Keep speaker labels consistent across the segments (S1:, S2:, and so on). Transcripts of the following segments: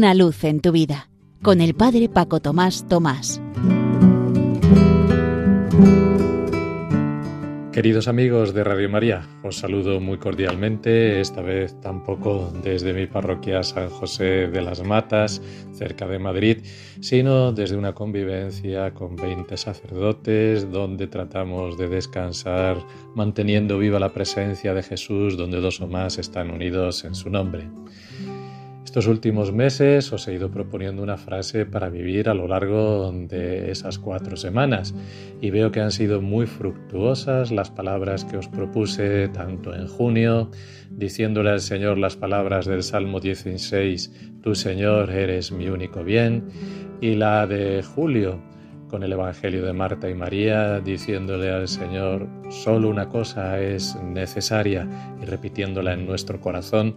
S1: Una luz en tu vida con el Padre Paco Tomás Tomás.
S2: Queridos amigos de Radio María, os saludo muy cordialmente, esta vez tampoco desde mi parroquia San José de las Matas, cerca de Madrid, sino desde una convivencia con 20 sacerdotes donde tratamos de descansar manteniendo viva la presencia de Jesús donde dos o más están unidos en su nombre. Estos últimos meses os he ido proponiendo una frase para vivir a lo largo de esas cuatro semanas. Y veo que han sido muy fructuosas las palabras que os propuse tanto en junio, diciéndole al Señor las palabras del Salmo 16, Tu Señor eres mi único bien, y la de julio, con el Evangelio de Marta y María, diciéndole al Señor, solo una cosa es necesaria y repitiéndola en nuestro corazón,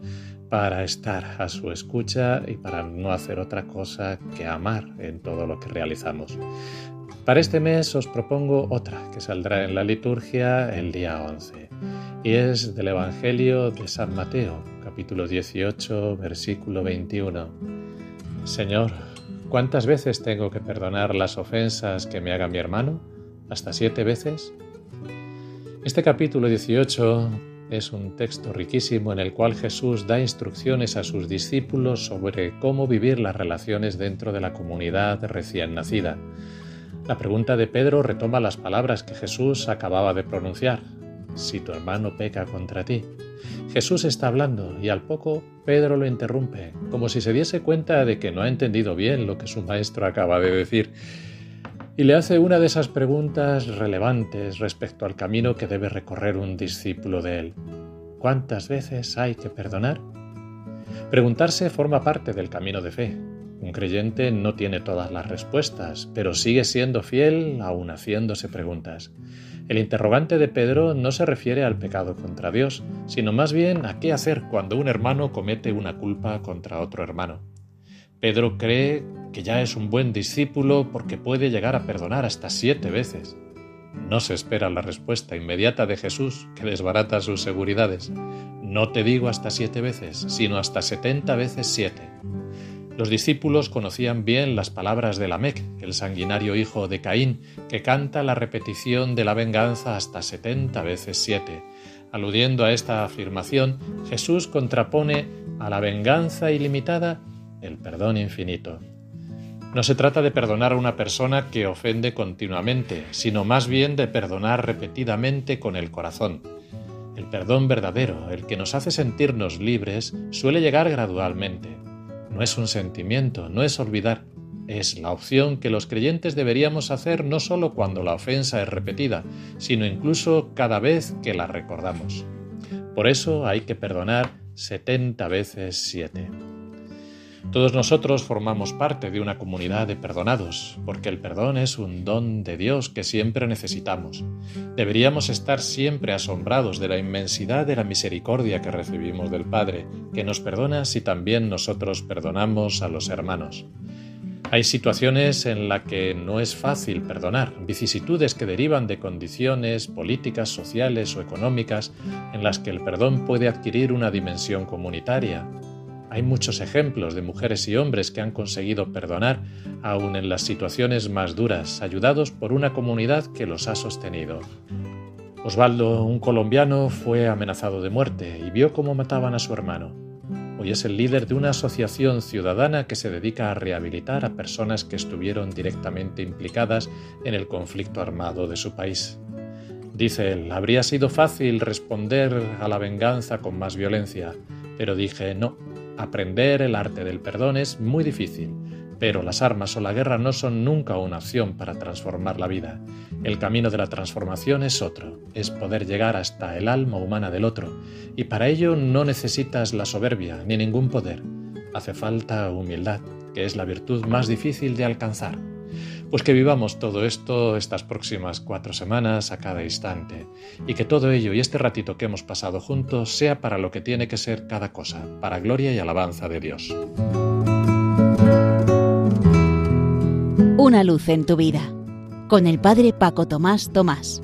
S2: para estar a su escucha y para no hacer otra cosa que amar en todo lo que realizamos. Para este mes os propongo otra que saldrá en la liturgia el día 11 y es del Evangelio de San Mateo, capítulo 18, versículo 21. Señor, ¿cuántas veces tengo que perdonar las ofensas que me haga mi hermano? ¿Hasta siete veces? Este capítulo 18 es un texto riquísimo en el cual Jesús da instrucciones a sus discípulos sobre cómo vivir las relaciones dentro de la comunidad recién nacida. La pregunta de Pedro retoma las palabras que Jesús acababa de pronunciar. Si tu hermano peca contra ti. Jesús está hablando y al poco Pedro lo interrumpe, como si se diese cuenta de que no ha entendido bien lo que su maestro acaba de decir y le hace una de esas preguntas relevantes respecto al camino que debe recorrer un discípulo de él. ¿Cuántas veces hay que perdonar? Preguntarse forma parte del camino de fe. Un creyente no tiene todas las respuestas, pero sigue siendo fiel aún haciéndose preguntas. El interrogante de Pedro no se refiere al pecado contra Dios, sino más bien a qué hacer cuando un hermano comete una culpa contra otro hermano. Pedro cree que ya es un buen discípulo porque puede llegar a perdonar hasta siete veces. No se espera la respuesta inmediata de Jesús que desbarata sus seguridades. No te digo hasta siete veces, sino hasta setenta veces siete. Los discípulos conocían bien las palabras de Lamec, el sanguinario hijo de Caín, que canta la repetición de la venganza hasta setenta veces siete. Aludiendo a esta afirmación, Jesús contrapone a la venganza ilimitada el perdón infinito. No se trata de perdonar a una persona que ofende continuamente, sino más bien de perdonar repetidamente con el corazón. El perdón verdadero, el que nos hace sentirnos libres, suele llegar gradualmente. No es un sentimiento, no es olvidar, es la opción que los creyentes deberíamos hacer no solo cuando la ofensa es repetida, sino incluso cada vez que la recordamos. Por eso hay que perdonar 70 veces 7. Todos nosotros formamos parte de una comunidad de perdonados, porque el perdón es un don de Dios que siempre necesitamos. Deberíamos estar siempre asombrados de la inmensidad de la misericordia que recibimos del Padre, que nos perdona si también nosotros perdonamos a los hermanos. Hay situaciones en las que no es fácil perdonar, vicisitudes que derivan de condiciones políticas, sociales o económicas en las que el perdón puede adquirir una dimensión comunitaria, hay muchos ejemplos de mujeres y hombres que han conseguido perdonar aun en las situaciones más duras, ayudados por una comunidad que los ha sostenido. Osvaldo, un colombiano, fue amenazado de muerte y vio cómo mataban a su hermano. Hoy es el líder de una asociación ciudadana que se dedica a rehabilitar a personas que estuvieron directamente implicadas en el conflicto armado de su país. Dice él, habría sido fácil responder a la venganza con más violencia, pero dije, no, Aprender el arte del perdón es muy difícil, pero las armas o la guerra no son nunca una opción para transformar la vida. El camino de la transformación es otro, es poder llegar hasta el alma humana del otro, y para ello no necesitas la soberbia ni ningún poder. Hace falta humildad, que es la virtud más difícil de alcanzar. Pues que vivamos todo esto estas próximas cuatro semanas a cada instante y que todo ello y este ratito que hemos pasado juntos sea para lo que tiene que ser cada cosa, para gloria y alabanza de Dios.
S1: Una luz en tu vida con el Padre Paco Tomás Tomás.